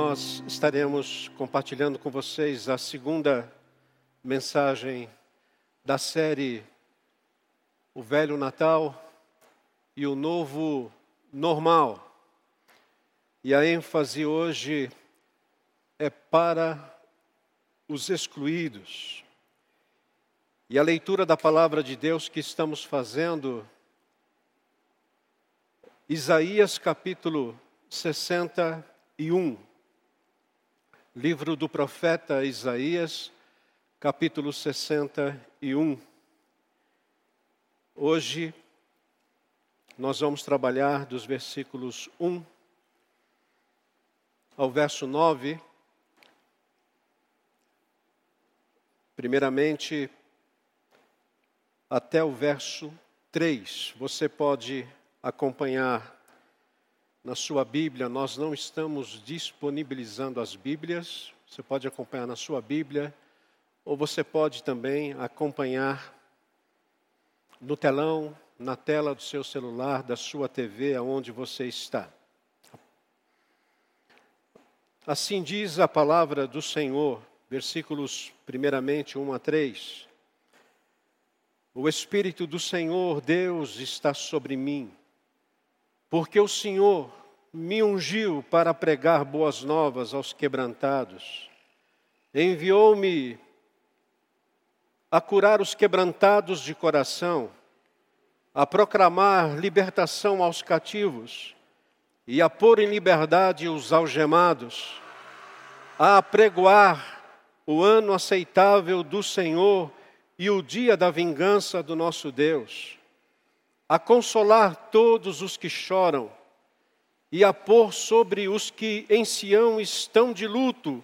nós estaremos compartilhando com vocês a segunda mensagem da série O Velho Natal e o Novo Normal. E a ênfase hoje é para os excluídos. E a leitura da palavra de Deus que estamos fazendo, Isaías capítulo 61. Livro do profeta Isaías, capítulo 61. Hoje nós vamos trabalhar dos versículos 1 ao verso 9. Primeiramente, até o verso 3. Você pode acompanhar na sua Bíblia, nós não estamos disponibilizando as Bíblias. Você pode acompanhar na sua Bíblia, ou você pode também acompanhar no telão, na tela do seu celular, da sua TV, aonde você está. Assim diz a palavra do Senhor, versículos primeiramente 1 a 3. O Espírito do Senhor Deus está sobre mim, porque o Senhor me ungiu para pregar boas novas aos quebrantados. Enviou-me a curar os quebrantados de coração, a proclamar libertação aos cativos e a pôr em liberdade os algemados, a apregoar o ano aceitável do Senhor e o dia da vingança do nosso Deus, a consolar todos os que choram e a pôr sobre os que em Sião estão de luto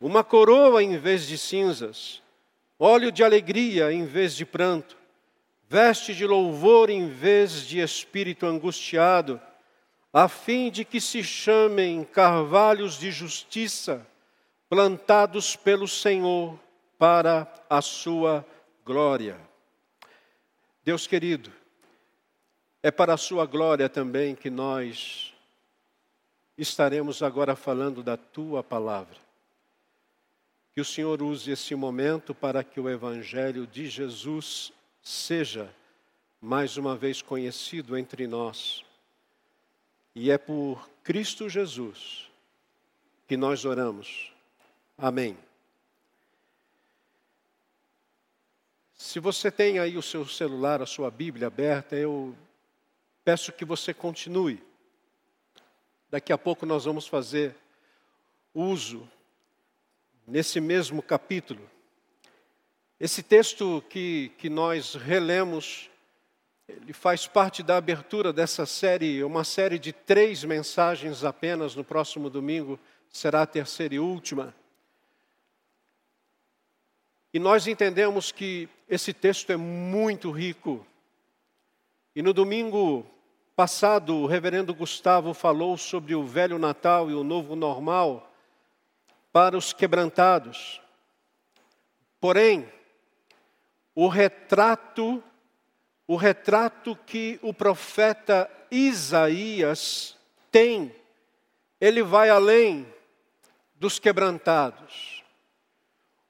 uma coroa em vez de cinzas, óleo de alegria em vez de pranto, veste de louvor em vez de espírito angustiado, a fim de que se chamem carvalhos de justiça, plantados pelo Senhor para a sua glória. Deus querido, é para a sua glória também que nós estaremos agora falando da tua palavra. Que o Senhor use esse momento para que o Evangelho de Jesus seja mais uma vez conhecido entre nós. E é por Cristo Jesus que nós oramos. Amém. Se você tem aí o seu celular, a sua Bíblia aberta, eu peço que você continue Daqui a pouco nós vamos fazer uso, nesse mesmo capítulo. Esse texto que, que nós relemos, ele faz parte da abertura dessa série, uma série de três mensagens apenas. No próximo domingo será a terceira e última. E nós entendemos que esse texto é muito rico. E no domingo passado, o reverendo Gustavo falou sobre o velho Natal e o novo normal para os quebrantados. Porém, o retrato, o retrato que o profeta Isaías tem, ele vai além dos quebrantados.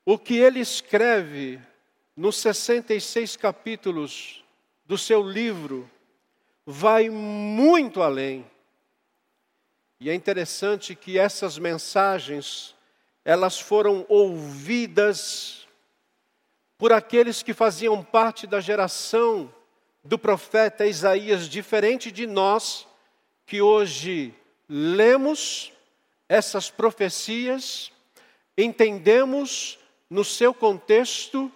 O que ele escreve nos 66 capítulos do seu livro, vai muito além. E é interessante que essas mensagens, elas foram ouvidas por aqueles que faziam parte da geração do profeta Isaías, diferente de nós, que hoje lemos essas profecias, entendemos no seu contexto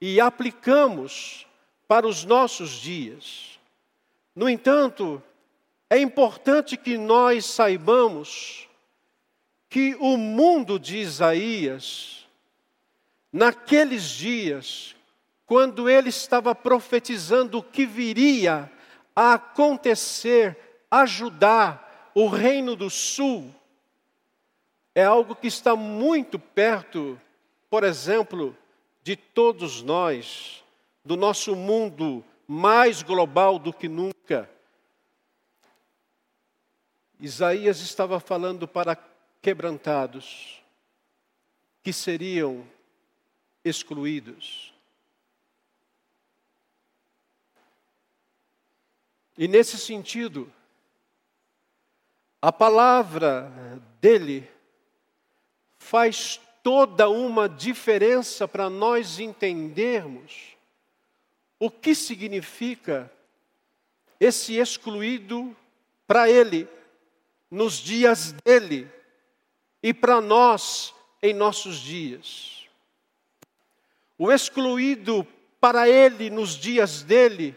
e aplicamos para os nossos dias. No entanto, é importante que nós saibamos que o mundo de Isaías, naqueles dias, quando ele estava profetizando o que viria a acontecer, ajudar o reino do sul, é algo que está muito perto, por exemplo, de todos nós, do nosso mundo mais global do que nunca. Isaías estava falando para quebrantados, que seriam excluídos. E nesse sentido, a palavra dele faz toda uma diferença para nós entendermos o que significa esse excluído para ele, nos dias dele, e para nós em nossos dias. O excluído para ele nos dias dele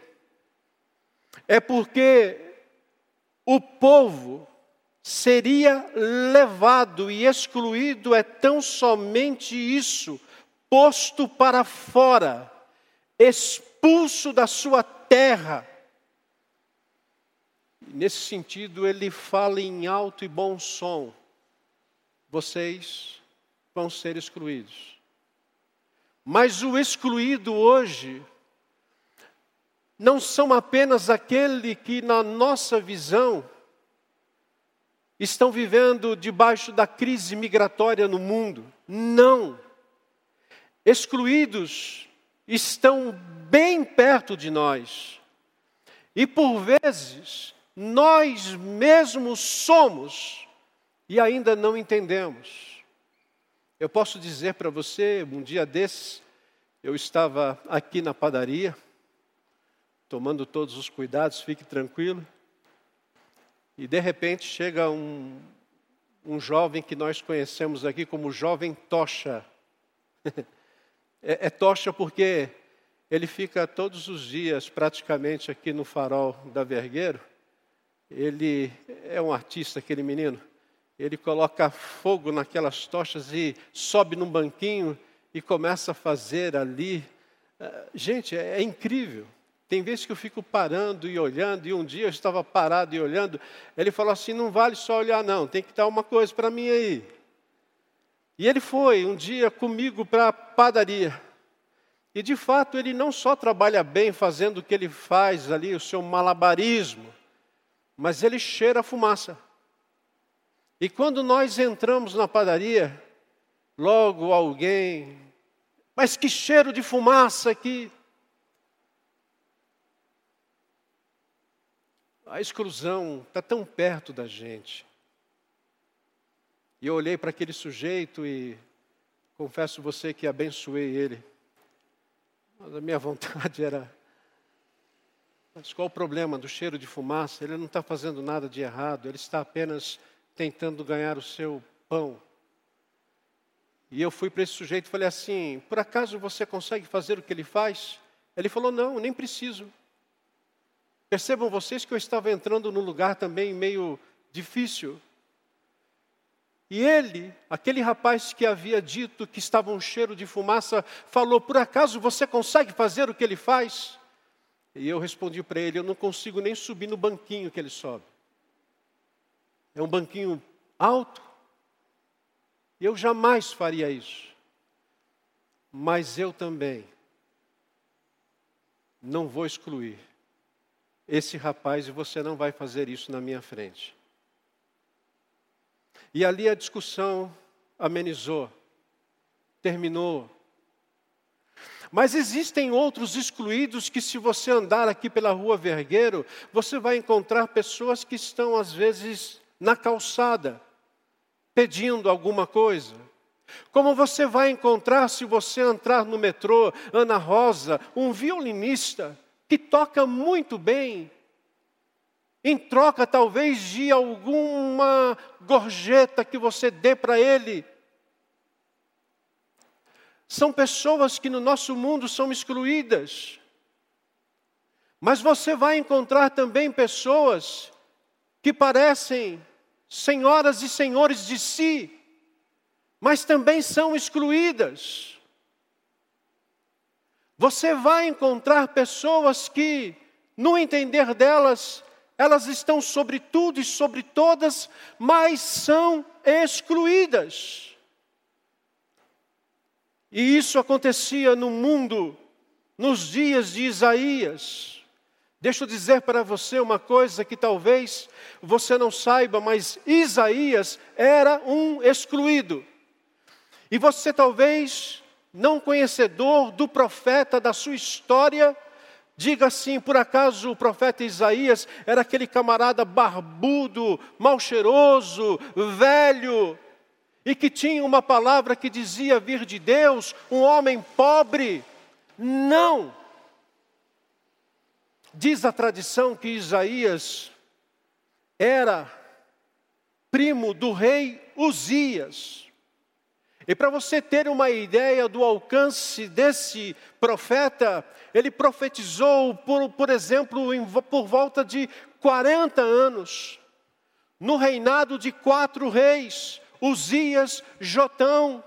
é porque o povo seria levado e excluído é tão somente isso, posto para fora, expulso da sua terra. Nesse sentido, ele fala em alto e bom som: vocês vão ser excluídos. Mas o excluído hoje não são apenas aquele que, na nossa visão, estão vivendo debaixo da crise migratória no mundo. Não. Excluídos estão bem perto de nós. E por vezes, nós mesmos somos e ainda não entendemos. Eu posso dizer para você, um dia desses, eu estava aqui na padaria, tomando todos os cuidados, fique tranquilo. E de repente chega um, um jovem que nós conhecemos aqui como jovem tocha. é, é tocha porque ele fica todos os dias praticamente aqui no farol da Vergueiro. Ele é um artista, aquele menino. Ele coloca fogo naquelas tochas e sobe num banquinho e começa a fazer ali. Ah, gente, é, é incrível. Tem vezes que eu fico parando e olhando, e um dia eu estava parado e olhando, ele falou assim: não vale só olhar, não, tem que dar uma coisa para mim aí. E ele foi um dia comigo para a padaria. E de fato ele não só trabalha bem fazendo o que ele faz ali, o seu malabarismo, mas ele cheira a fumaça. E quando nós entramos na padaria, logo alguém, mas que cheiro de fumaça aqui! a exclusão está tão perto da gente. E eu olhei para aquele sujeito e confesso você que abençoei ele. Mas a minha vontade era. Mas qual o problema do cheiro de fumaça? Ele não está fazendo nada de errado, ele está apenas tentando ganhar o seu pão. E eu fui para esse sujeito e falei assim: por acaso você consegue fazer o que ele faz? Ele falou: não, nem preciso. Percebam vocês que eu estava entrando num lugar também meio difícil. E ele, aquele rapaz que havia dito que estava um cheiro de fumaça, falou: Por acaso você consegue fazer o que ele faz? E eu respondi para ele: Eu não consigo nem subir no banquinho que ele sobe. É um banquinho alto. Eu jamais faria isso. Mas eu também não vou excluir esse rapaz e você não vai fazer isso na minha frente. E ali a discussão amenizou, terminou. Mas existem outros excluídos que, se você andar aqui pela rua Vergueiro, você vai encontrar pessoas que estão, às vezes, na calçada, pedindo alguma coisa. Como você vai encontrar, se você entrar no metrô, Ana Rosa, um violinista que toca muito bem, em troca talvez de alguma gorjeta que você dê para ele. São pessoas que no nosso mundo são excluídas. Mas você vai encontrar também pessoas que parecem senhoras e senhores de si, mas também são excluídas. Você vai encontrar pessoas que, no entender delas, elas estão sobre tudo e sobre todas, mas são excluídas. E isso acontecia no mundo nos dias de Isaías. Deixa eu dizer para você uma coisa que talvez você não saiba, mas Isaías era um excluído. E você talvez, não conhecedor do profeta, da sua história, diga assim: por acaso o profeta Isaías era aquele camarada barbudo, mal cheiroso, velho, e que tinha uma palavra que dizia vir de Deus, um homem pobre? Não! Diz a tradição que Isaías era primo do rei Uzias. E para você ter uma ideia do alcance desse profeta, ele profetizou, por, por exemplo, em, por volta de 40 anos, no reinado de quatro reis: Uzias, Jotão,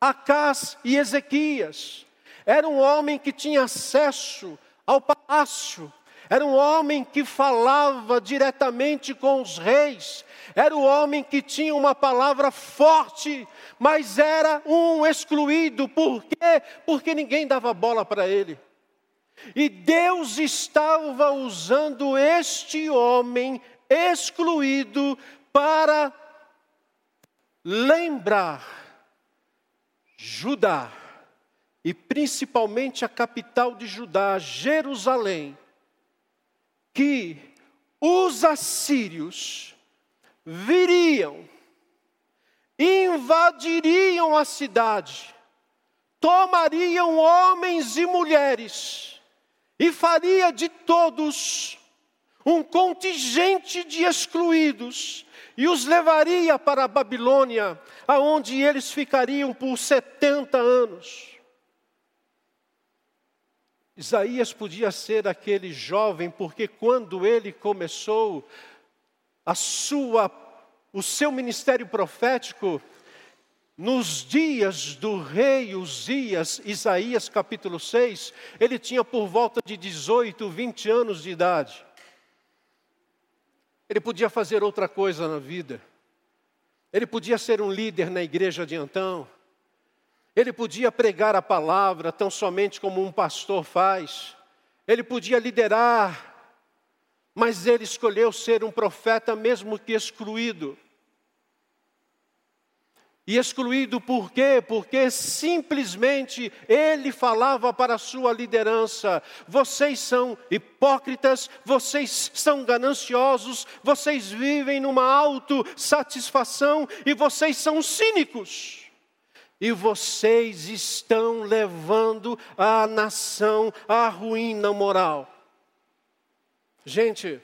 Acás e Ezequias. Era um homem que tinha acesso ao palácio. Era um homem que falava diretamente com os reis. Era um homem que tinha uma palavra forte, mas era um excluído. Por quê? Porque ninguém dava bola para ele. E Deus estava usando este homem excluído para lembrar Judá e principalmente a capital de Judá, Jerusalém, que os assírios viriam, invadiriam a cidade, tomariam homens e mulheres e faria de todos um contingente de excluídos e os levaria para a Babilônia, aonde eles ficariam por 70 anos. Isaías podia ser aquele jovem, porque quando ele começou a sua, o seu ministério profético, nos dias do rei Uzias, Isaías capítulo 6, ele tinha por volta de 18, 20 anos de idade. Ele podia fazer outra coisa na vida. Ele podia ser um líder na igreja de então. Ele podia pregar a palavra tão somente como um pastor faz. Ele podia liderar, mas ele escolheu ser um profeta, mesmo que excluído. E excluído por quê? Porque simplesmente ele falava para a sua liderança: vocês são hipócritas, vocês são gananciosos, vocês vivem numa autossatisfação e vocês são cínicos e vocês estão levando a nação à ruína moral. Gente,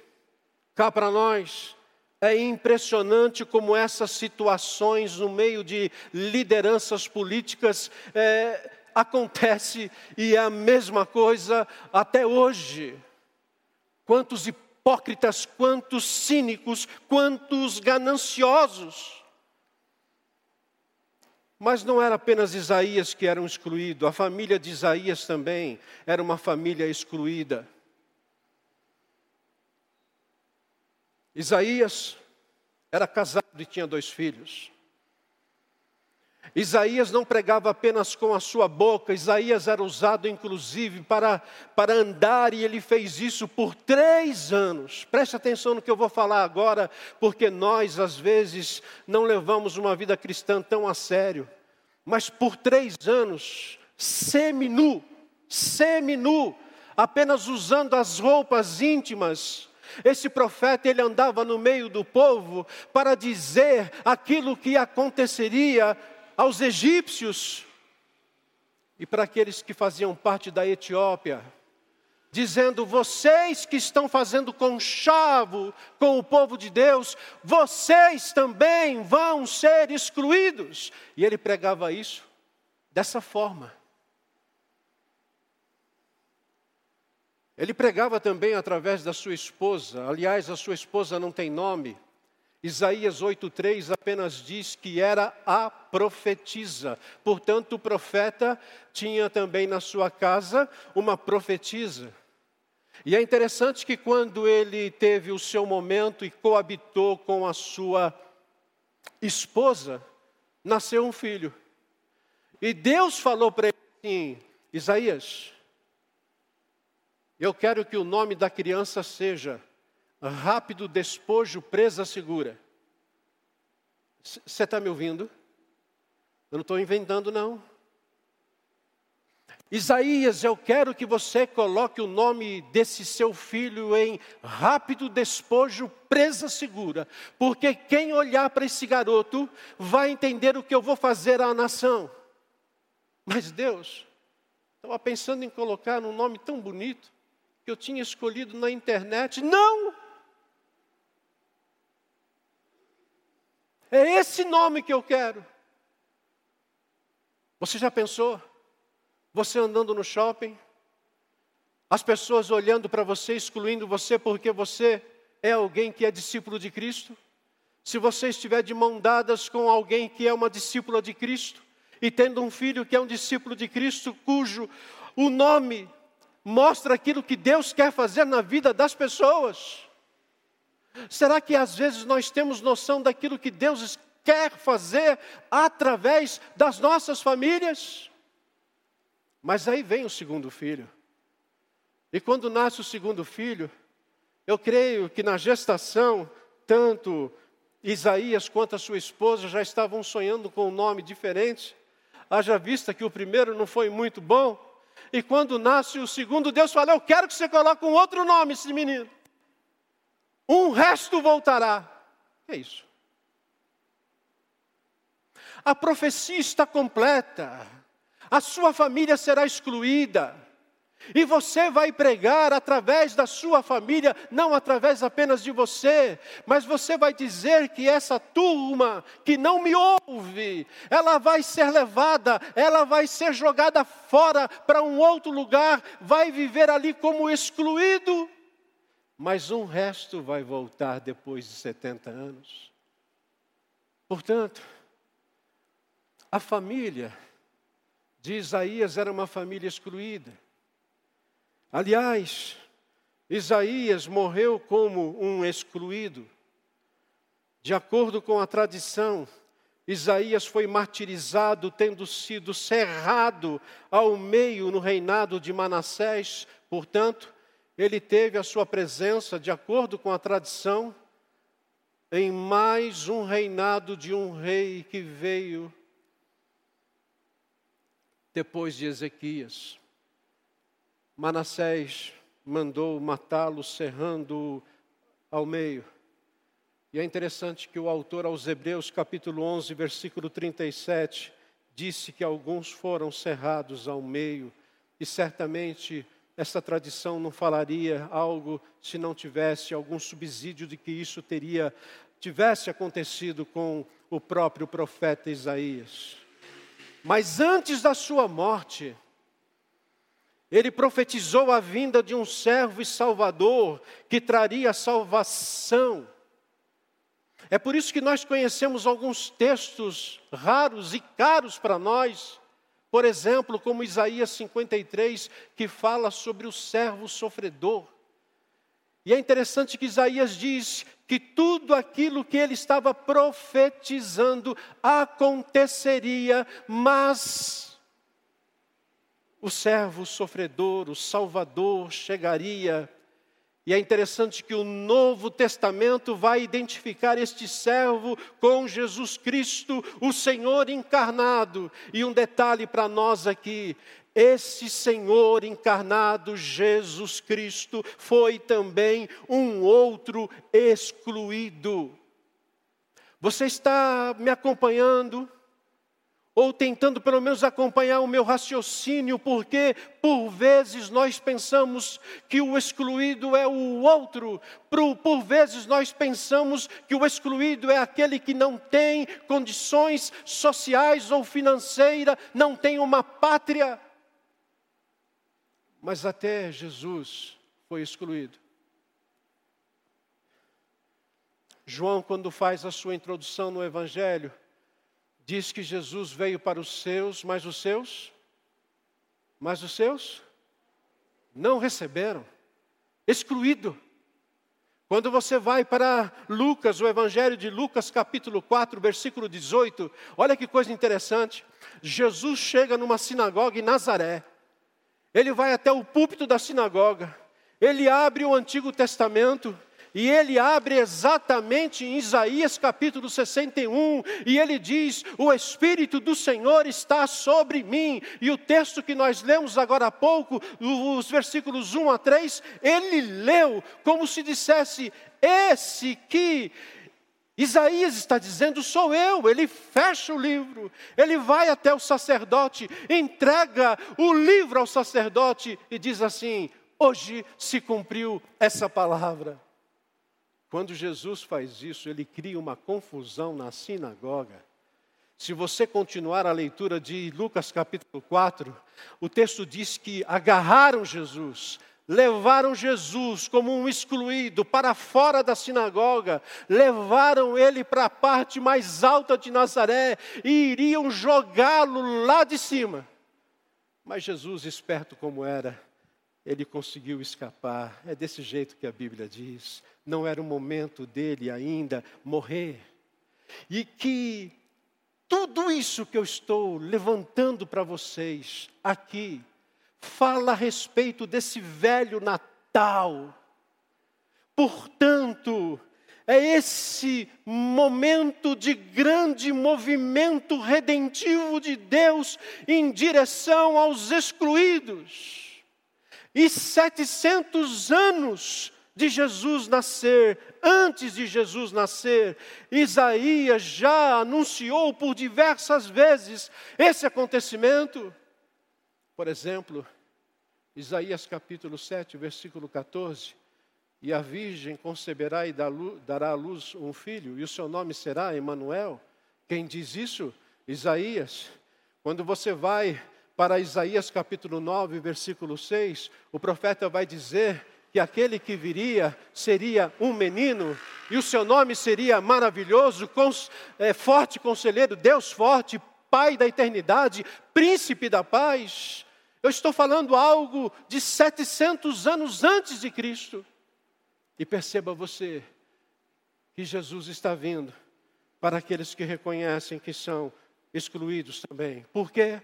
cá para nós, é impressionante como essas situações no meio de lideranças políticas é, acontece e é a mesma coisa até hoje. Quantos hipócritas, quantos cínicos, quantos gananciosos. Mas não era apenas Isaías que era um excluído, a família de Isaías também era uma família excluída. Isaías era casado e tinha dois filhos. Isaías não pregava apenas com a sua boca, Isaías era usado inclusive para, para andar e ele fez isso por três anos. Preste atenção no que eu vou falar agora, porque nós às vezes não levamos uma vida cristã tão a sério. Mas por três anos, semi-nu, semi-nu, apenas usando as roupas íntimas, esse profeta ele andava no meio do povo para dizer aquilo que aconteceria aos egípcios e para aqueles que faziam parte da Etiópia, dizendo: vocês que estão fazendo conchavo com o povo de Deus, vocês também vão ser excluídos. E ele pregava isso dessa forma. Ele pregava também através da sua esposa, aliás, a sua esposa não tem nome, Isaías 8,3 apenas diz que era a profetisa. Portanto, o profeta tinha também na sua casa uma profetisa. E é interessante que quando ele teve o seu momento e coabitou com a sua esposa, nasceu um filho. E Deus falou para ele assim: Isaías, Eu quero que o nome da criança seja Rápido Despojo Presa Segura. Você está me ouvindo? Eu não estou inventando, não. Isaías, eu quero que você coloque o nome desse seu filho em rápido despojo, presa segura, porque quem olhar para esse garoto vai entender o que eu vou fazer à nação. Mas Deus, estava pensando em colocar um nome tão bonito que eu tinha escolhido na internet. Não! É esse nome que eu quero. Você já pensou? Você andando no shopping, as pessoas olhando para você, excluindo você porque você é alguém que é discípulo de Cristo? Se você estiver de mão dadas com alguém que é uma discípula de Cristo, e tendo um filho que é um discípulo de Cristo, cujo o nome mostra aquilo que Deus quer fazer na vida das pessoas. Será que às vezes nós temos noção daquilo que Deus quer fazer através das nossas famílias? Mas aí vem o segundo filho. E quando nasce o segundo filho, eu creio que na gestação, tanto Isaías quanto a sua esposa já estavam sonhando com um nome diferente. Haja vista que o primeiro não foi muito bom. E quando nasce o segundo, Deus fala: Eu quero que você coloque um outro nome esse menino. Um resto voltará. É isso. A profecia está completa a sua família será excluída. E você vai pregar através da sua família, não através apenas de você, mas você vai dizer que essa turma que não me ouve, ela vai ser levada, ela vai ser jogada fora para um outro lugar, vai viver ali como excluído, mas um resto vai voltar depois de 70 anos. Portanto, a família de Isaías era uma família excluída. Aliás, Isaías morreu como um excluído. De acordo com a tradição, Isaías foi martirizado, tendo sido cerrado ao meio no reinado de Manassés. Portanto, ele teve a sua presença, de acordo com a tradição, em mais um reinado de um rei que veio depois de Ezequias. Manassés mandou matá-lo, cerrando-o ao meio. E é interessante que o autor aos Hebreus, capítulo 11, versículo 37, disse que alguns foram cerrados ao meio, e certamente essa tradição não falaria algo se não tivesse algum subsídio de que isso teria tivesse acontecido com o próprio profeta Isaías. Mas antes da sua morte, ele profetizou a vinda de um servo e salvador que traria salvação. É por isso que nós conhecemos alguns textos raros e caros para nós, por exemplo, como Isaías 53, que fala sobre o servo sofredor. E é interessante que Isaías diz que tudo aquilo que ele estava profetizando aconteceria, mas o servo sofredor, o Salvador, chegaria. E é interessante que o Novo Testamento vai identificar este servo com Jesus Cristo, o Senhor encarnado. E um detalhe para nós aqui: esse Senhor encarnado, Jesus Cristo, foi também um outro excluído. Você está me acompanhando? Ou tentando pelo menos acompanhar o meu raciocínio, porque por vezes nós pensamos que o excluído é o outro, por, vezes nós pensamos que o excluído é aquele que não tem condições sociais ou financeiras, não tem uma pátria mas até Jesus foi excluído. João, quando faz a sua introdução no Evangelho, diz que Jesus veio para os seus, mas os seus, mas os seus não receberam, excluído. Quando você vai para Lucas, o Evangelho de Lucas, capítulo 4, versículo 18, olha que coisa interessante. Jesus chega numa sinagoga em Nazaré. Ele vai até o púlpito da sinagoga ele abre o Antigo Testamento e ele abre exatamente em Isaías capítulo 61, e ele diz: O Espírito do Senhor está sobre mim. E o texto que nós lemos agora há pouco, os versículos 1 a 3, ele leu como se dissesse: Esse que Isaías está dizendo: sou eu. Ele fecha o livro, ele vai até o sacerdote, entrega o livro ao sacerdote e diz assim: hoje se cumpriu essa palavra. Quando Jesus faz isso, ele cria uma confusão na sinagoga. Se você continuar a leitura de Lucas capítulo 4, o texto diz que agarraram Jesus, levaram Jesus como um excluído para fora da sinagoga, levaram ele para a parte mais alta de Nazaré e iriam jogá-lo lá de cima. Mas Jesus, esperto como era, ele conseguiu escapar. É desse jeito que a Bíblia diz. Não era o momento dele ainda morrer. E que tudo isso que eu estou levantando para vocês aqui, fala a respeito desse velho Natal. Portanto, é esse momento de grande movimento redentivo de Deus em direção aos excluídos e 700 anos de Jesus nascer, antes de Jesus nascer, Isaías já anunciou por diversas vezes esse acontecimento. Por exemplo, Isaías capítulo 7, versículo 14: E a virgem conceberá e dará à luz um filho, e o seu nome será Emanuel. Quem diz isso? Isaías. Quando você vai para Isaías capítulo 9, versículo 6, o profeta vai dizer que aquele que viria seria um menino, e o seu nome seria maravilhoso, cons, é, forte conselheiro, Deus forte, Pai da eternidade, príncipe da paz. Eu estou falando algo de 700 anos antes de Cristo. E perceba você que Jesus está vindo para aqueles que reconhecem que são excluídos também. Por quê?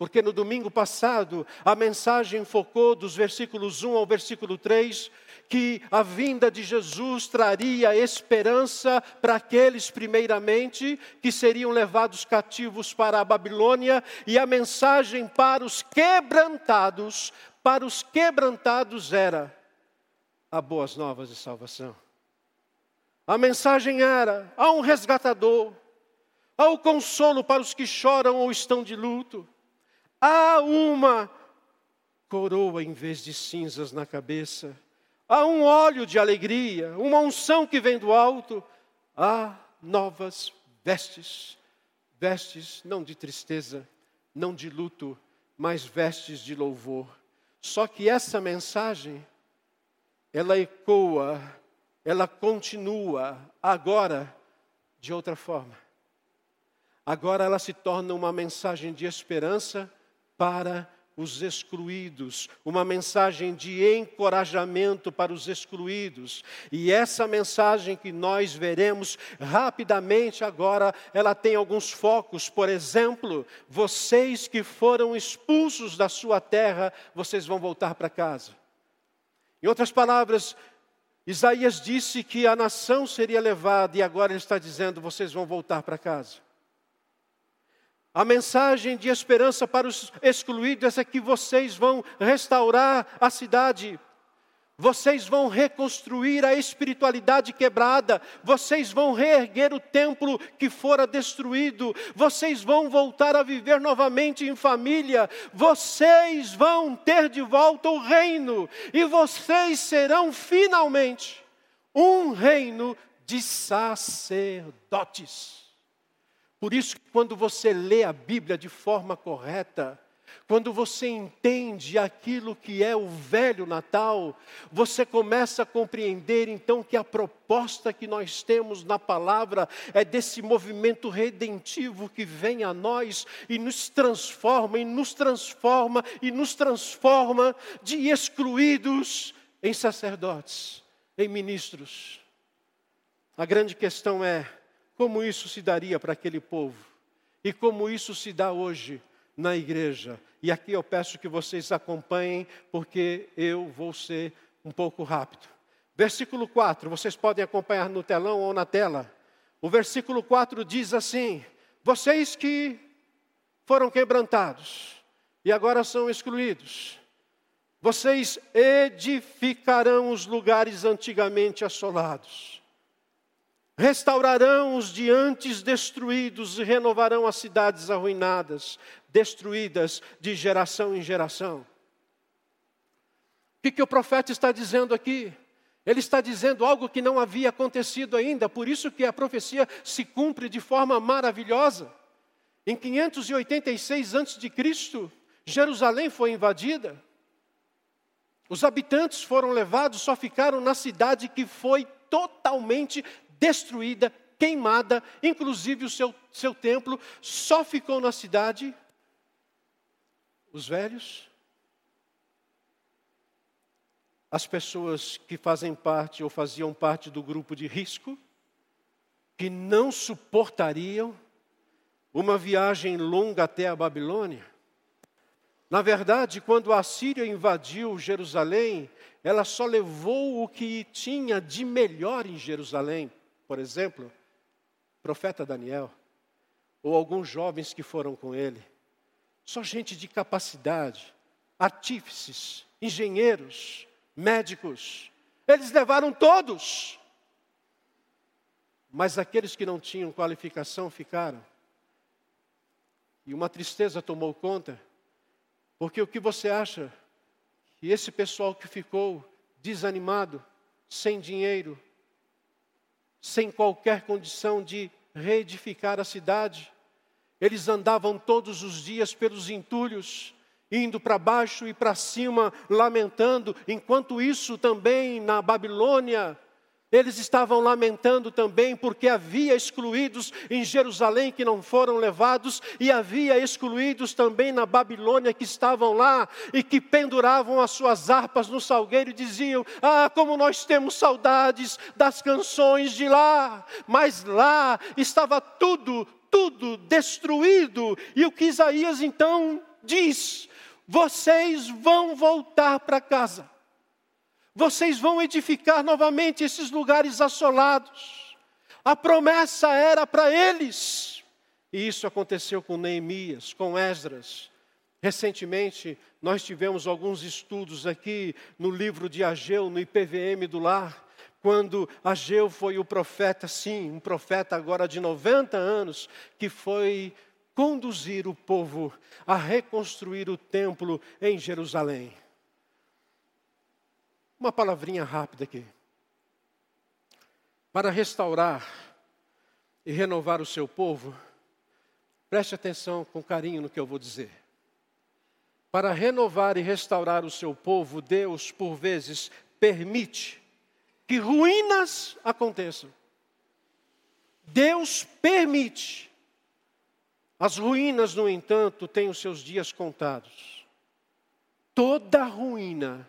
Porque no domingo passado a mensagem focou dos versículos 1 ao versículo 3 que a vinda de Jesus traria esperança para aqueles, primeiramente, que seriam levados cativos para a Babilônia, e a mensagem para os quebrantados, para os quebrantados era a boas novas de salvação. A mensagem era: há um resgatador, há o consolo para os que choram ou estão de luto Há uma coroa em vez de cinzas na cabeça. Há um óleo de alegria, uma unção que vem do alto. Há novas vestes. Vestes não de tristeza, não de luto, mas vestes de louvor. Só que essa mensagem, ela ecoa, ela continua agora de outra forma. Agora ela se torna uma mensagem de esperança para os excluídos, uma mensagem de encorajamento para os excluídos. E essa mensagem que nós veremos rapidamente agora, ela tem alguns focos. Por exemplo, vocês que foram expulsos da sua terra, vocês vão voltar para casa. Em outras palavras, Isaías disse que a nação seria levada e agora ele está dizendo: vocês vão voltar para casa. A mensagem de esperança para os excluídos é que vocês vão restaurar a cidade, vocês vão reconstruir a espiritualidade quebrada, vocês vão reerguer o templo que fora destruído, vocês vão voltar a viver novamente em família, vocês vão ter de volta o reino, e vocês serão finalmente um reino de sacerdotes. Por isso, quando você lê a Bíblia de forma correta, quando você entende aquilo que é o velho Natal, você começa a compreender então que a proposta que nós temos na palavra é desse movimento redentivo que vem a nós e nos transforma, e nos transforma, e nos transforma de excluídos em sacerdotes, em ministros. A grande questão é: como isso se daria para aquele povo e como isso se dá hoje na igreja. E aqui eu peço que vocês acompanhem, porque eu vou ser um pouco rápido. Versículo 4, vocês podem acompanhar no telão ou na tela. O versículo 4 diz assim: Vocês que foram quebrantados e agora são excluídos, vocês edificarão os lugares antigamente assolados, restaurarão os de antes destruídos e renovarão as cidades arruinadas, destruídas de geração em geração. O que, que o profeta está dizendo aqui? Ele está dizendo algo que não havia acontecido ainda, por isso que a profecia se cumpre de forma maravilhosa. Em 586 a.C., Jerusalém foi invadida. Os habitantes foram levados, só ficaram na cidade que foi totalmente destruída, queimada, inclusive o seu, seu templo, só ficou na cidade os velhos, as pessoas que fazem parte ou faziam parte do grupo de risco, que não suportariam uma viagem longa até a Babilônia. Na verdade, quando a Síria invadiu Jerusalém, ela só levou o que tinha de melhor em Jerusalém. Por exemplo, profeta Daniel, ou alguns jovens que foram com ele. Só gente de capacidade, artífices, engenheiros, médicos. Eles levaram todos. Mas aqueles que não tinham qualificação ficaram. E uma tristeza tomou conta, porque o que você acha que esse pessoal que ficou desanimado, sem dinheiro, sem qualquer condição de reedificar a cidade, eles andavam todos os dias pelos entulhos, indo para baixo e para cima, lamentando. Enquanto isso, também na Babilônia, eles estavam lamentando também porque havia excluídos em Jerusalém que não foram levados, e havia excluídos também na Babilônia que estavam lá e que penduravam as suas harpas no salgueiro e diziam: Ah, como nós temos saudades das canções de lá, mas lá estava tudo, tudo destruído. E o que Isaías então diz: vocês vão voltar para casa. Vocês vão edificar novamente esses lugares assolados. A promessa era para eles. E isso aconteceu com Neemias, com Esdras. Recentemente, nós tivemos alguns estudos aqui no livro de Ageu, no IPVM do Lar, quando Ageu foi o profeta, sim, um profeta agora de 90 anos, que foi conduzir o povo a reconstruir o templo em Jerusalém. Uma palavrinha rápida aqui. Para restaurar e renovar o seu povo, preste atenção com carinho no que eu vou dizer. Para renovar e restaurar o seu povo, Deus, por vezes, permite que ruínas aconteçam. Deus permite as ruínas, no entanto, têm os seus dias contados. Toda ruína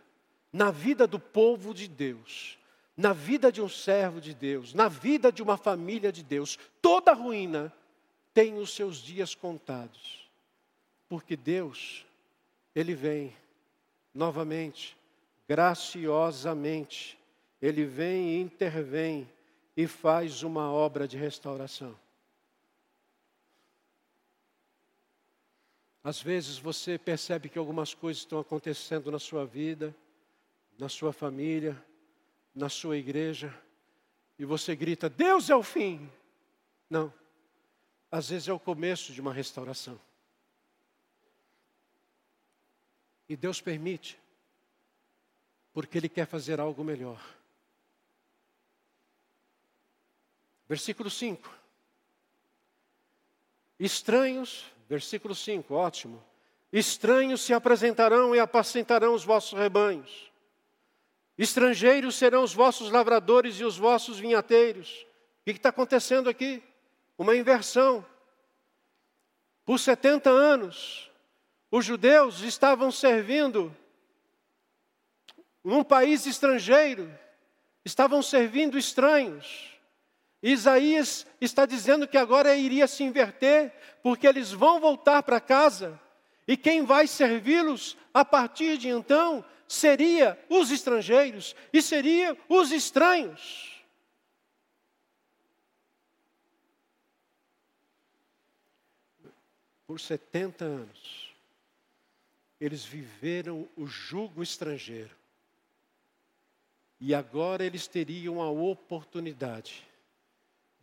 na vida do povo de Deus, na vida de um servo de Deus, na vida de uma família de Deus, toda ruína tem os seus dias contados. Porque Deus, Ele vem novamente, graciosamente, Ele vem e intervém e faz uma obra de restauração. Às vezes você percebe que algumas coisas estão acontecendo na sua vida, na sua família, na sua igreja, e você grita: Deus é o fim. Não. Às vezes é o começo de uma restauração. E Deus permite, porque Ele quer fazer algo melhor. Versículo 5. Estranhos Versículo 5, ótimo. Estranhos se apresentarão e apacentarão os vossos rebanhos. Estrangeiros serão os vossos lavradores e os vossos vinhateiros. O que está acontecendo aqui? Uma inversão. Por 70 anos, os judeus estavam servindo num país estrangeiro, estavam servindo estranhos. Isaías está dizendo que agora iria se inverter, porque eles vão voltar para casa, e quem vai servi-los a partir de então seria os estrangeiros e seria os estranhos. Por 70 anos, eles viveram o jugo estrangeiro. E agora eles teriam a oportunidade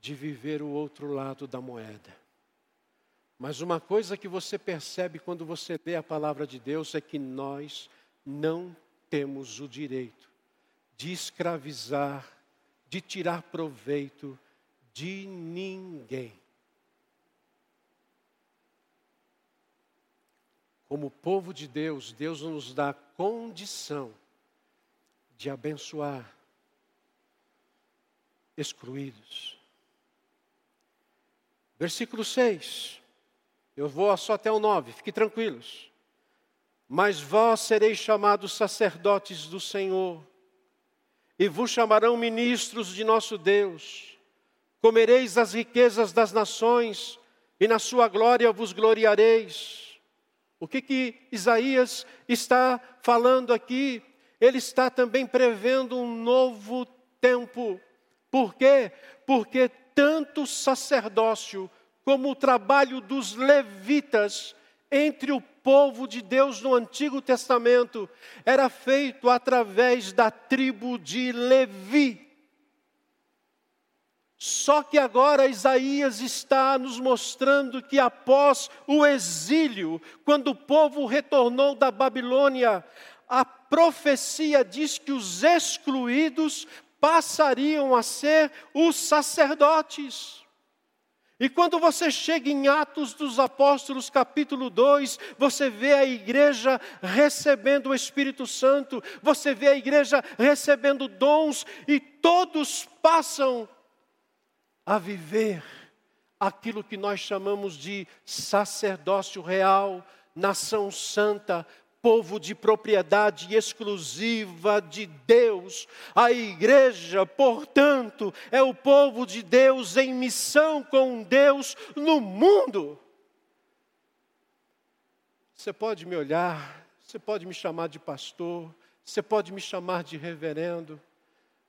de viver o outro lado da moeda. Mas uma coisa que você percebe quando você lê a palavra de Deus é que nós não temos o direito de escravizar, de tirar proveito de ninguém. Como povo de Deus, Deus nos dá condição de abençoar excluídos. Versículo 6. Eu vou só até o 9, fique tranquilos. Mas vós sereis chamados sacerdotes do Senhor, e vos chamarão ministros de nosso Deus. Comereis as riquezas das nações, e na sua glória vos gloriareis. O que que Isaías está falando aqui? Ele está também prevendo um novo tempo. Por quê? Porque tanto o sacerdócio como o trabalho dos levitas entre o povo de Deus no Antigo Testamento era feito através da tribo de Levi. Só que agora Isaías está nos mostrando que após o exílio, quando o povo retornou da Babilônia, a profecia diz que os excluídos passariam a ser os sacerdotes. E quando você chega em Atos dos Apóstolos, capítulo 2, você vê a igreja recebendo o Espírito Santo, você vê a igreja recebendo dons, e todos passam a viver aquilo que nós chamamos de sacerdócio real, nação santa, povo de propriedade exclusiva de Deus. A igreja, portanto, é o povo de Deus em missão com Deus no mundo. Você pode me olhar, você pode me chamar de pastor, você pode me chamar de reverendo,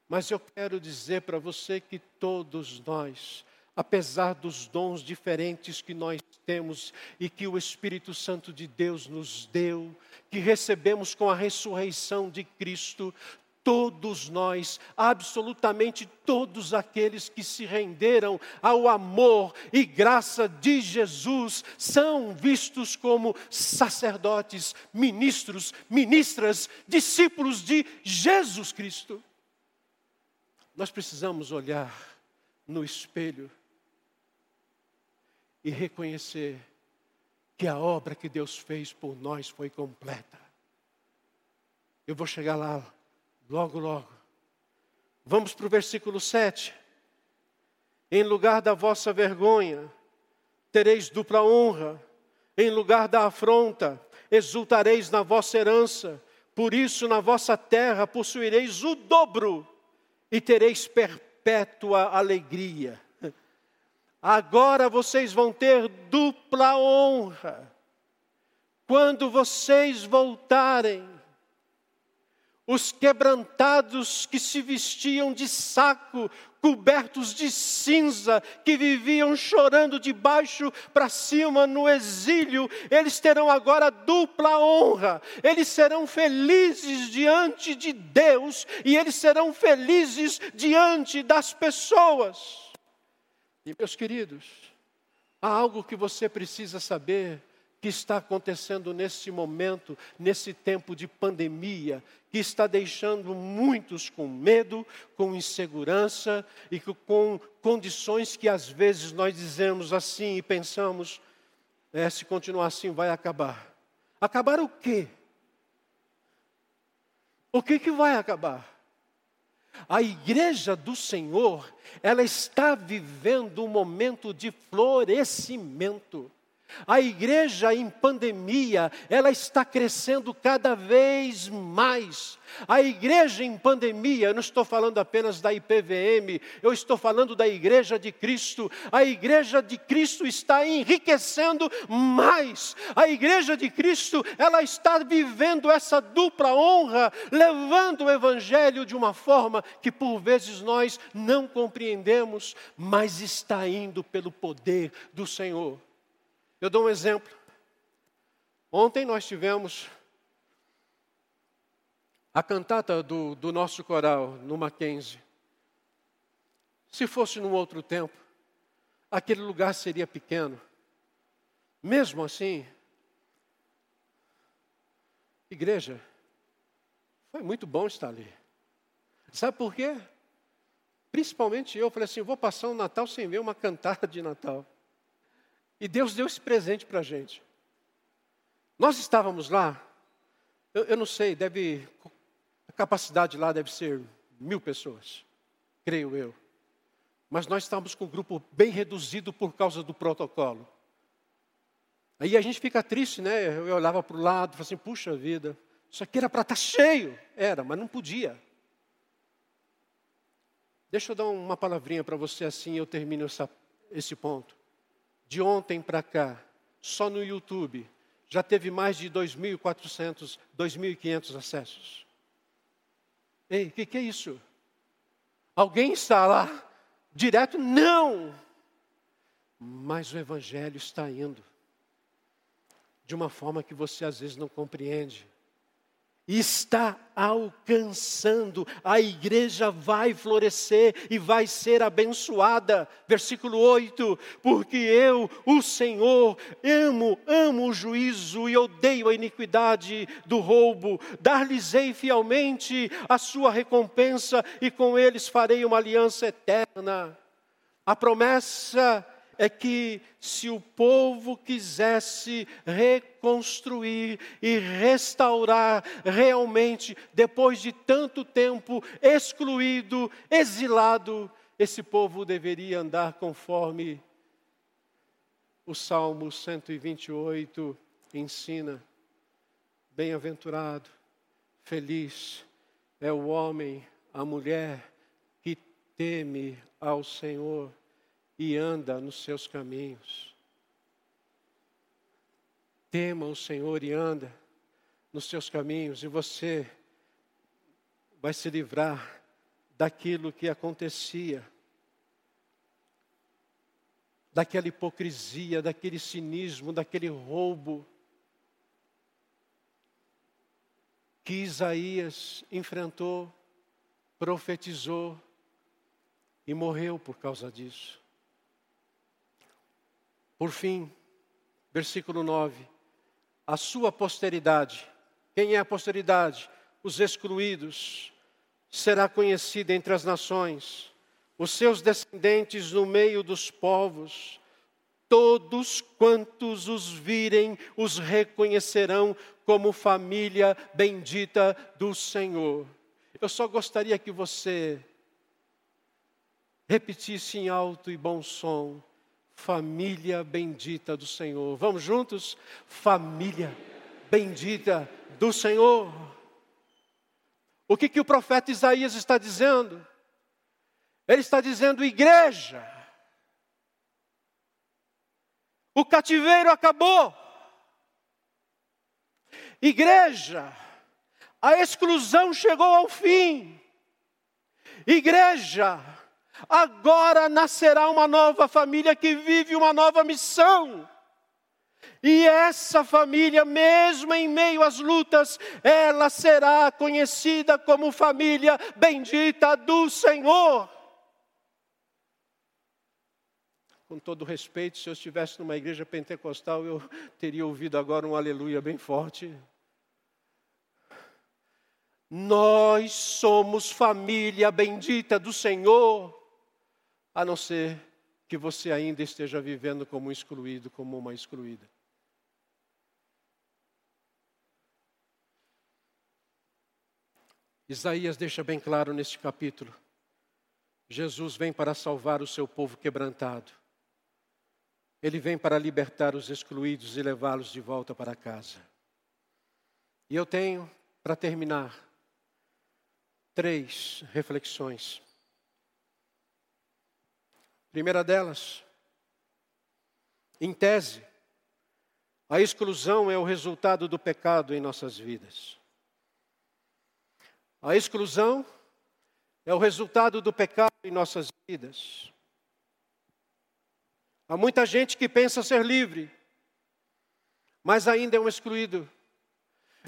mas eu quero dizer para você que todos nós apesar dos dons diferentes que nós temos e que o Espírito Santo de Deus nos deu, que recebemos com a ressurreição de Cristo, todos nós, absolutamente todos aqueles que se renderam ao amor e graça de Jesus, são vistos como sacerdotes, ministros, ministras, discípulos de Jesus Cristo. Nós precisamos olhar no espelho e reconhecer que a obra que Deus fez por nós foi completa. Eu vou chegar lá logo, logo. Vamos para o versículo 7. Em lugar da vossa vergonha, tereis dupla honra. Em lugar da afronta, exultareis na vossa herança. Por isso, na vossa terra possuireis o dobro e tereis perpétua alegria. Agora vocês vão ter dupla honra. Quando vocês voltarem, os quebrantados que se vestiam de saco, cobertos de cinza, que viviam chorando de baixo para cima no exílio, eles terão agora dupla honra. Eles serão felizes diante de Deus e eles serão felizes diante das pessoas. E meus queridos, há algo que você precisa saber que está acontecendo nesse momento, nesse tempo de pandemia, que está deixando muitos com medo, com insegurança e com condições que às vezes nós dizemos assim e pensamos: é, se continuar assim vai acabar. Acabar o quê? O que, que vai acabar? A igreja do Senhor, ela está vivendo um momento de florescimento. A igreja em pandemia, ela está crescendo cada vez mais. A igreja em pandemia, eu não estou falando apenas da IPVM, eu estou falando da igreja de Cristo. A igreja de Cristo está enriquecendo mais. A igreja de Cristo, ela está vivendo essa dupla honra, levando o evangelho de uma forma que por vezes nós não compreendemos, mas está indo pelo poder do Senhor. Eu dou um exemplo. Ontem nós tivemos a cantata do, do nosso coral no Mackenzie. Se fosse num outro tempo, aquele lugar seria pequeno. Mesmo assim, igreja, foi muito bom estar ali. Sabe por quê? Principalmente eu falei assim: vou passar um Natal sem ver uma cantata de Natal. E Deus deu esse presente para a gente. Nós estávamos lá, eu, eu, não sei, deve, a capacidade lá deve ser mil pessoas, creio eu. Mas nós estávamos com um grupo bem reduzido por causa do protocolo. Aí a gente fica triste, né? Eu olhava para o lado, falava assim, puxa vida, isso aqui era para estar tá cheio. Era, mas não podia. Deixa eu dar uma palavrinha para você assim eu termino essa, esse ponto de ontem para cá, só no YouTube, já teve mais de 2.400, 2.500 acessos. Ei, o que, que é isso? Alguém está lá direto? Não! Mas o Evangelho está indo de uma forma que você às vezes não compreende está alcançando, a igreja vai florescer e vai ser abençoada. Versículo 8: Porque eu, o Senhor, amo, amo o juízo e odeio a iniquidade do roubo. Dar-lhes-ei fielmente a sua recompensa e com eles farei uma aliança eterna. A promessa é que se o povo quisesse reconstruir e restaurar realmente, depois de tanto tempo excluído, exilado, esse povo deveria andar conforme o Salmo 128 ensina. Bem-aventurado, feliz é o homem, a mulher que teme ao Senhor e anda nos seus caminhos. Tema o Senhor e anda nos seus caminhos, e você vai se livrar daquilo que acontecia, daquela hipocrisia, daquele cinismo, daquele roubo que Isaías enfrentou, profetizou e morreu por causa disso. Por fim, versículo 9: a sua posteridade, quem é a posteridade? Os excluídos, será conhecida entre as nações, os seus descendentes no meio dos povos, todos quantos os virem os reconhecerão como família bendita do Senhor. Eu só gostaria que você repetisse em alto e bom som família bendita do Senhor. Vamos juntos? Família bendita do Senhor. O que, que o profeta Isaías está dizendo? Ele está dizendo, igreja, o cativeiro acabou. Igreja, a exclusão chegou ao fim. Igreja, Agora nascerá uma nova família que vive uma nova missão. E essa família, mesmo em meio às lutas, ela será conhecida como família bendita do Senhor. Com todo respeito, se eu estivesse numa igreja pentecostal, eu teria ouvido agora um aleluia bem forte. Nós somos família bendita do Senhor a não ser que você ainda esteja vivendo como um excluído, como uma excluída. Isaías deixa bem claro neste capítulo: Jesus vem para salvar o seu povo quebrantado. Ele vem para libertar os excluídos e levá-los de volta para casa. E eu tenho, para terminar, três reflexões. Primeira delas, em tese, a exclusão é o resultado do pecado em nossas vidas. A exclusão é o resultado do pecado em nossas vidas. Há muita gente que pensa ser livre, mas ainda é um excluído.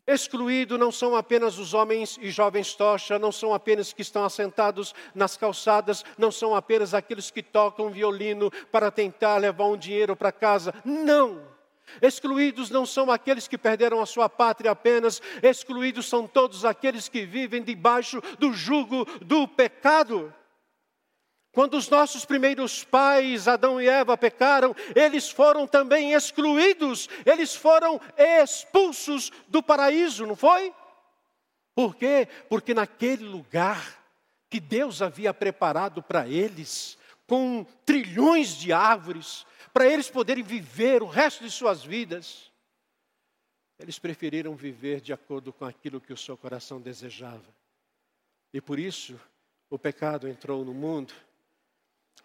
Excluído não são apenas os homens e jovens tocha, não são apenas que estão assentados nas calçadas, não são apenas aqueles que tocam violino para tentar levar um dinheiro para casa. Não! Excluídos não são aqueles que perderam a sua pátria apenas, excluídos são todos aqueles que vivem debaixo do jugo do pecado. Quando os nossos primeiros pais, Adão e Eva, pecaram, eles foram também excluídos, eles foram expulsos do paraíso, não foi? Por quê? Porque naquele lugar que Deus havia preparado para eles, com trilhões de árvores, para eles poderem viver o resto de suas vidas, eles preferiram viver de acordo com aquilo que o seu coração desejava. E por isso o pecado entrou no mundo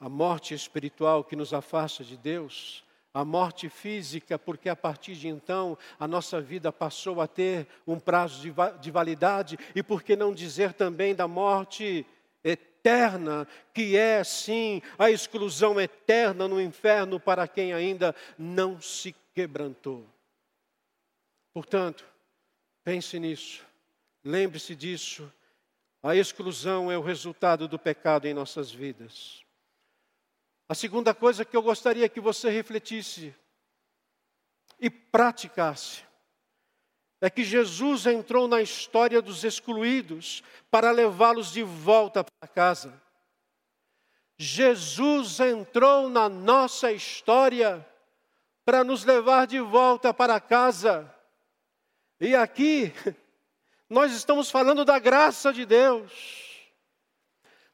a morte espiritual que nos afasta de Deus, a morte física, porque a partir de então a nossa vida passou a ter um prazo de, de validade, e por que não dizer também da morte eterna, que é sim a exclusão eterna no inferno para quem ainda não se quebrantou. Portanto, pense nisso, lembre-se disso. A exclusão é o resultado do pecado em nossas vidas. A segunda coisa que eu gostaria que você refletisse e praticasse é que Jesus entrou na história dos excluídos para levá-los de volta para casa. Jesus entrou na nossa história para nos levar de volta para casa. E aqui, nós estamos falando da graça de Deus.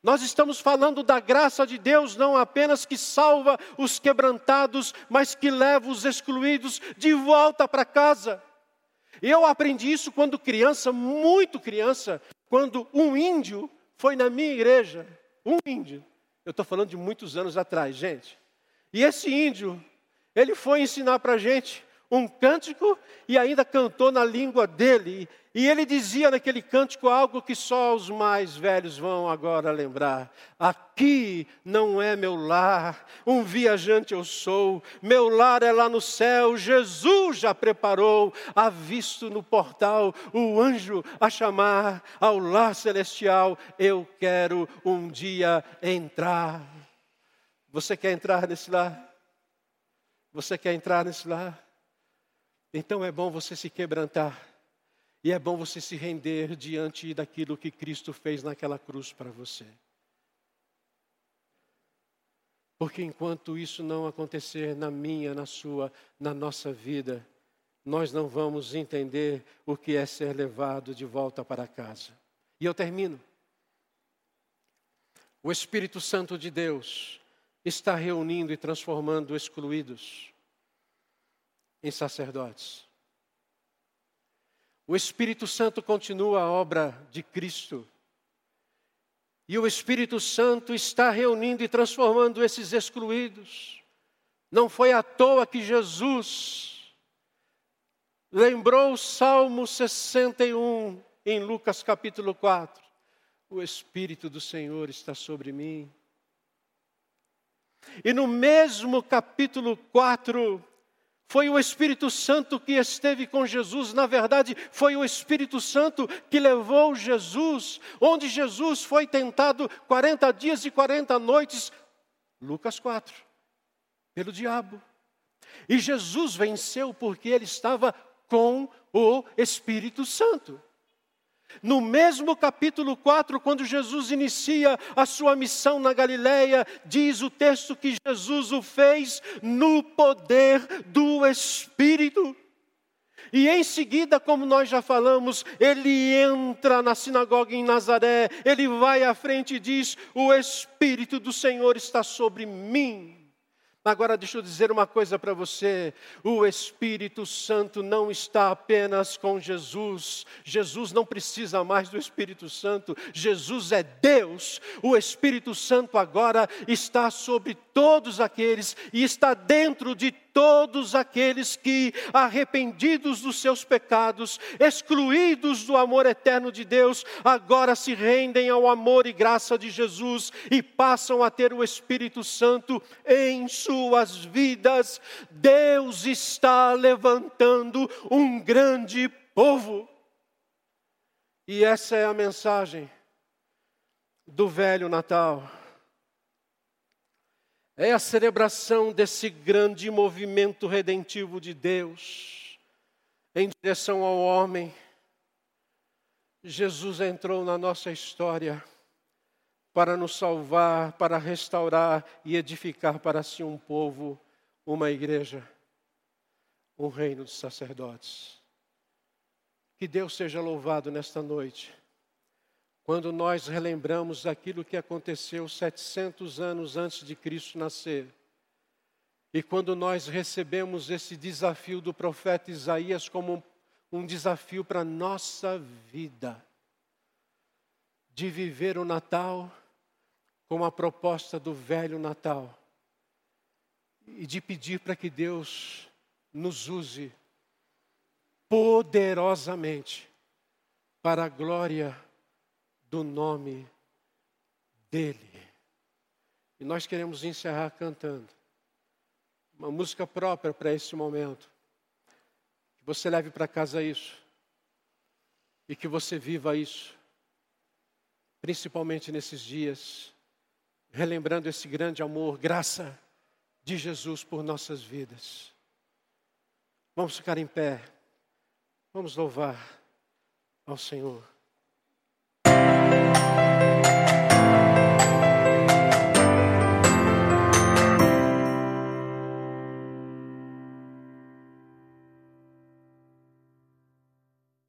Nós estamos falando da graça de Deus, não apenas que salva os quebrantados, mas que leva os excluídos de volta para casa. Eu aprendi isso quando criança, muito criança, quando um índio foi na minha igreja. Um índio. Eu estou falando de muitos anos atrás, gente. E esse índio, ele foi ensinar para a gente um cântico e ainda cantou na língua dele. E ele dizia naquele cântico algo que só os mais velhos vão agora lembrar: Aqui não é meu lar, um viajante eu sou, meu lar é lá no céu, Jesus já preparou, há visto no portal o anjo a chamar ao lar celestial. Eu quero um dia entrar. Você quer entrar nesse lar? Você quer entrar nesse lar? Então é bom você se quebrantar. E é bom você se render diante daquilo que Cristo fez naquela cruz para você. Porque enquanto isso não acontecer na minha, na sua, na nossa vida, nós não vamos entender o que é ser levado de volta para casa. E eu termino. O Espírito Santo de Deus está reunindo e transformando excluídos em sacerdotes. O Espírito Santo continua a obra de Cristo. E o Espírito Santo está reunindo e transformando esses excluídos. Não foi à toa que Jesus lembrou o Salmo 61 em Lucas capítulo 4. O Espírito do Senhor está sobre mim. E no mesmo capítulo 4, foi o Espírito Santo que esteve com Jesus, na verdade, foi o Espírito Santo que levou Jesus, onde Jesus foi tentado 40 dias e 40 noites, Lucas 4, pelo diabo. E Jesus venceu porque ele estava com o Espírito Santo. No mesmo capítulo 4, quando Jesus inicia a sua missão na Galileia, diz o texto que Jesus o fez no poder do Espírito. E em seguida, como nós já falamos, ele entra na sinagoga em Nazaré, ele vai à frente e diz: O Espírito do Senhor está sobre mim Agora, deixa eu dizer uma coisa para você: o Espírito Santo não está apenas com Jesus, Jesus não precisa mais do Espírito Santo, Jesus é Deus. O Espírito Santo agora está sobre todos aqueles e está dentro de todos aqueles que, arrependidos dos seus pecados, excluídos do amor eterno de Deus, agora se rendem ao amor e graça de Jesus e passam a ter o Espírito Santo em suas vidas. Deus está levantando um grande povo. E essa é a mensagem do velho Natal é a celebração desse grande movimento redentivo de Deus em direção ao homem. Jesus entrou na nossa história para nos salvar, para restaurar e edificar para si um povo, uma igreja, um reino de sacerdotes. Que Deus seja louvado nesta noite quando nós relembramos aquilo que aconteceu 700 anos antes de Cristo nascer, e quando nós recebemos esse desafio do profeta Isaías como um, desafio para a nossa vida, de viver o Natal com a proposta do velho Natal, e de pedir para que Deus nos use poderosamente para a glória do nome dEle. E nós queremos encerrar cantando uma música própria para esse momento. Que você leve para casa isso e que você viva isso, principalmente nesses dias, relembrando esse grande amor, graça de Jesus por nossas vidas. Vamos ficar em pé, vamos louvar ao Senhor.